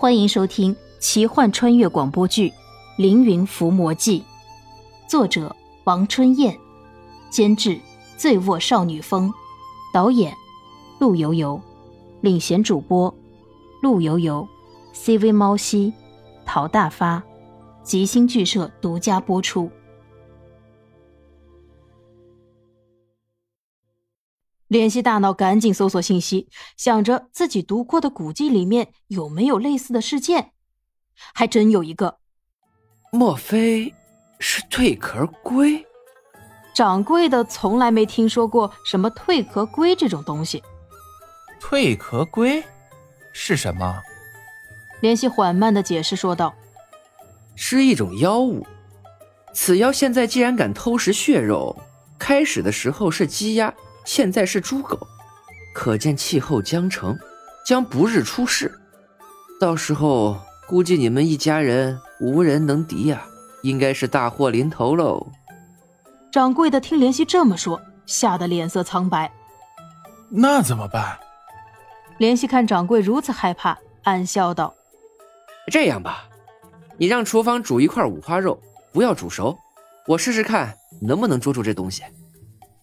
欢迎收听奇幻穿越广播剧《凌云伏魔记》，作者王春燕，监制醉卧少女风，导演陆游游，领衔主播陆游游，CV 猫西，陶大发，吉星剧社独家播出。联系大脑，赶紧搜索信息，想着自己读过的古迹里面有没有类似的事件。还真有一个，莫非是蜕壳龟？掌柜的从来没听说过什么蜕壳龟这种东西。蜕壳龟是什么？联系缓慢的解释说道：“是一种妖物。此妖现在既然敢偷食血肉，开始的时候是鸡鸭。”现在是猪狗，可见气候将成，将不日出世。到时候估计你们一家人无人能敌呀，应该是大祸临头喽。掌柜的听莲溪这么说，吓得脸色苍白。那怎么办？莲溪看掌柜如此害怕，暗笑道：“这样吧，你让厨房煮一块五花肉，不要煮熟，我试试看能不能捉住这东西。”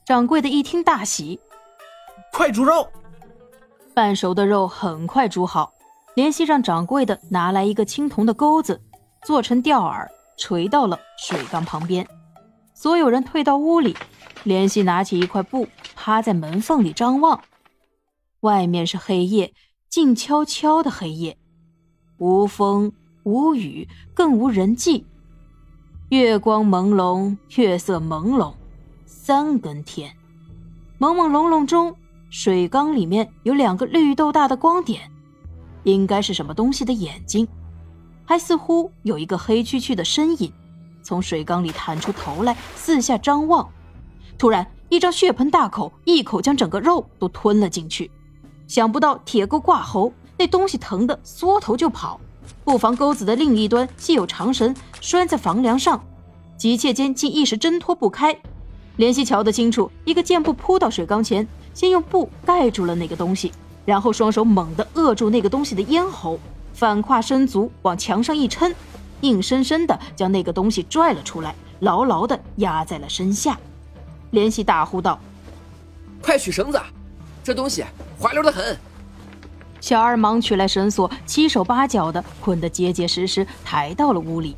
掌柜的一听大喜，快煮肉！半熟的肉很快煮好，莲溪让掌柜的拿来一个青铜的钩子，做成钓饵，垂到了水缸旁边。所有人退到屋里，莲溪拿起一块布，趴在门缝里张望。外面是黑夜，静悄悄的黑夜，无风无雨，更无人迹。月光朦胧，月色朦胧。三更天，朦朦胧胧中，水缸里面有两个绿豆大的光点，应该是什么东西的眼睛，还似乎有一个黑黢黢的身影从水缸里探出头来，四下张望。突然，一张血盆大口一口将整个肉都吞了进去。想不到铁钩挂喉，那东西疼得缩头就跑。布防钩子的另一端系有长绳，拴在房梁上，急切间竟一时挣脱不开。怜惜瞧得清楚，一个箭步扑到水缸前，先用布盖住了那个东西，然后双手猛地扼住那个东西的咽喉，反跨身足往墙上一撑，硬生生的将那个东西拽了出来，牢牢的压在了身下。怜惜大呼道：“快取绳子，这东西滑溜的很。”小二忙取来绳索，七手八脚的捆得结结实实，抬到了屋里。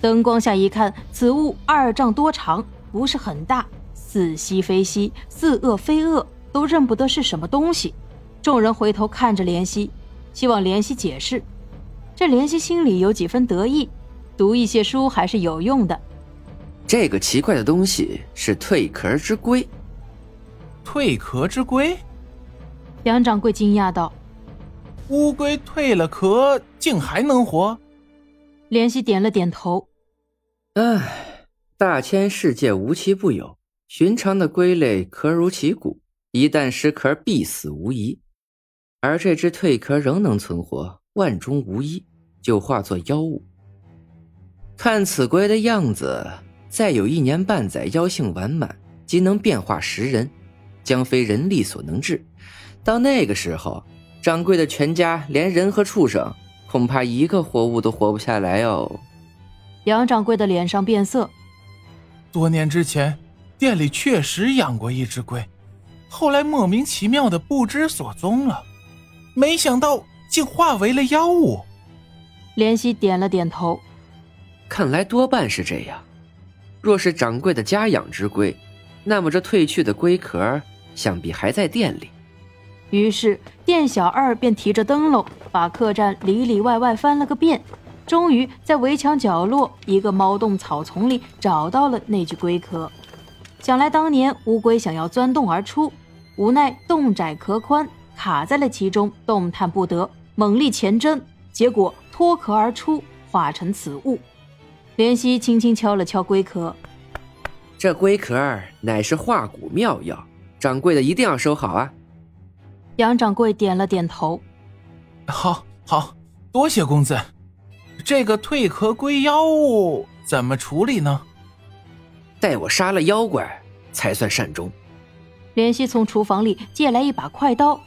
灯光下一看，此物二丈多长。不是很大，似吸非吸，似恶非恶，都认不得是什么东西。众人回头看着怜惜，希望怜惜解释。这怜惜心里有几分得意，读一些书还是有用的。这个奇怪的东西是蜕壳之龟。蜕壳之龟？杨掌柜惊讶道：“乌龟蜕了壳，竟还能活？”怜惜点了点头。唉。大千世界无奇不有，寻常的龟类壳如其骨，一旦失壳必死无疑。而这只蜕壳仍能存活，万中无一，就化作妖物。看此龟的样子，再有一年半载，妖性完满，即能变化食人，将非人力所能治。到那个时候，掌柜的全家连人和畜生，恐怕一个活物都活不下来哦。杨掌柜的脸上变色。多年之前，店里确实养过一只龟，后来莫名其妙的不知所踪了，没想到竟化为了妖物。怜惜点了点头，看来多半是这样。若是掌柜的家养之龟，那么这褪去的龟壳想必还在店里。于是店小二便提着灯笼，把客栈里里外外翻了个遍。终于在围墙角落一个猫洞草丛里找到了那具龟壳。想来当年乌龟想要钻洞而出，无奈洞窄壳宽，卡在了其中，动弹不得，猛力前挣，结果脱壳而出，化成此物。怜惜轻轻敲了敲龟壳，这龟壳乃是化骨妙药，掌柜的一定要收好啊！杨掌柜点了点头，好，好多谢公子。这个蜕壳龟妖物怎么处理呢？待我杀了妖怪才算善终。怜惜从厨房里借来一把快刀，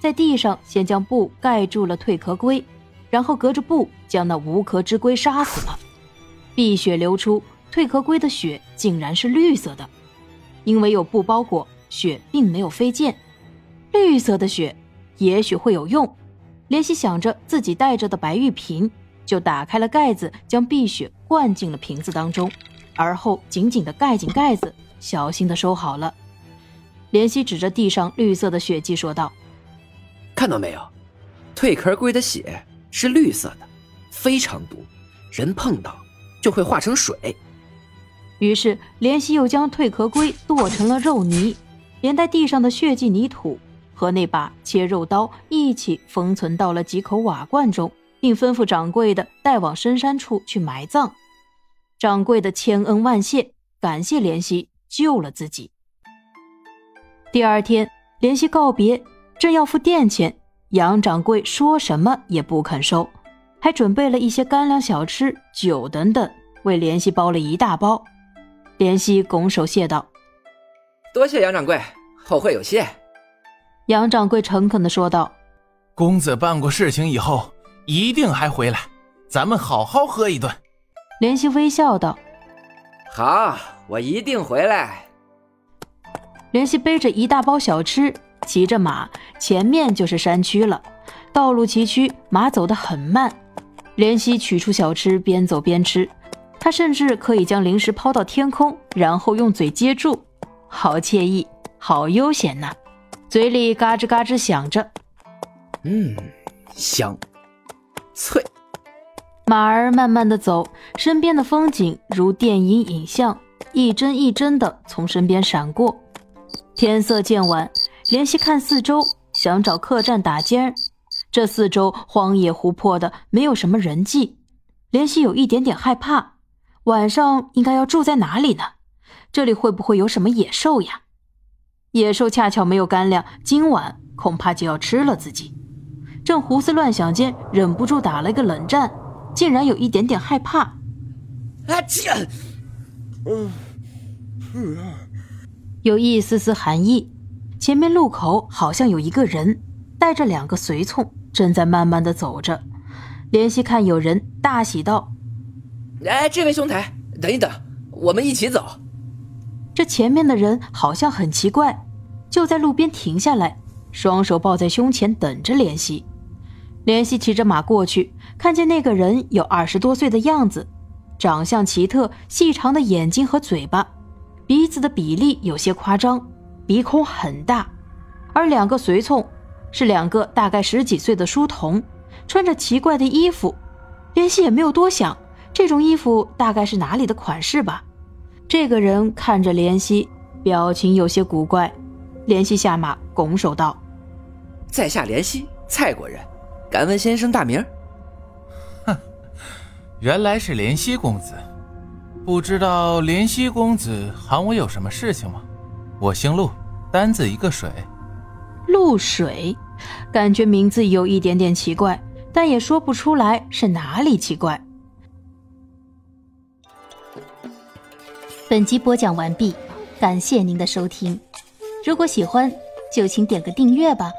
在地上先将布盖住了蜕壳龟，然后隔着布将那无壳之龟杀死了。碧血流出，蜕壳龟的血竟然是绿色的，因为有布包裹，血并没有飞溅。绿色的血也许会有用。莲希想着自己带着的白玉瓶，就打开了盖子，将碧血灌进了瓶子当中，而后紧紧的盖紧盖子，小心的收好了。莲希指着地上绿色的血迹说道：“看到没有，蜕壳龟的血是绿色的，非常毒，人碰到。”就会化成水。于是莲希又将蜕壳龟剁成了肉泥，连带地上的血迹泥土和那把切肉刀一起封存到了几口瓦罐中，并吩咐掌柜的带往深山处去埋葬。掌柜的千恩万谢，感谢莲希救了自己。第二天，莲希告别，正要付店钱，杨掌柜说什么也不肯收。还准备了一些干粮、小吃、酒等等，为莲希包了一大包。莲希拱手谢道：“多谢杨掌柜，后会有期。”杨掌柜诚恳地说道：“公子办过事情以后，一定还回来，咱们好好喝一顿。”怜惜微笑道：“好，我一定回来。”莲希背着一大包小吃，骑着马，前面就是山区了。道路崎岖，马走得很慢。怜惜取出小吃，边走边吃。他甚至可以将零食抛到天空，然后用嘴接住，好惬意，好悠闲呐！嘴里嘎吱嘎吱响着，嗯，香，脆。马儿慢慢的走，身边的风景如电影影像，一帧一帧的从身边闪过。天色渐晚，莲希看四周，想找客栈打尖儿。这四周荒野湖泊的，没有什么人迹，莲希有一点点害怕。晚上应该要住在哪里呢？这里会不会有什么野兽呀？野兽恰巧没有干粮，今晚恐怕就要吃了自己。正胡思乱想间，忍不住打了个冷战，竟然有一点点害怕。啊！切！嗯，有一丝丝寒意。前面路口好像有一个人，带着两个随从。正在慢慢的走着，怜惜看有人，大喜道：“哎，这位兄台，等一等，我们一起走。”这前面的人好像很奇怪，就在路边停下来，双手抱在胸前等着怜惜。怜惜骑着马过去，看见那个人有二十多岁的样子，长相奇特，细长的眼睛和嘴巴，鼻子的比例有些夸张，鼻孔很大，而两个随从。是两个大概十几岁的书童，穿着奇怪的衣服。莲希也没有多想，这种衣服大概是哪里的款式吧。这个人看着莲希，表情有些古怪。莲希下马，拱手道：“在下莲希，蔡国人，敢问先生大名？”哼，原来是怜惜公子。不知道怜惜公子喊我有什么事情吗？我姓陆，单字一个水。陆水，感觉名字有一点点奇怪，但也说不出来是哪里奇怪。本集播讲完毕，感谢您的收听。如果喜欢，就请点个订阅吧。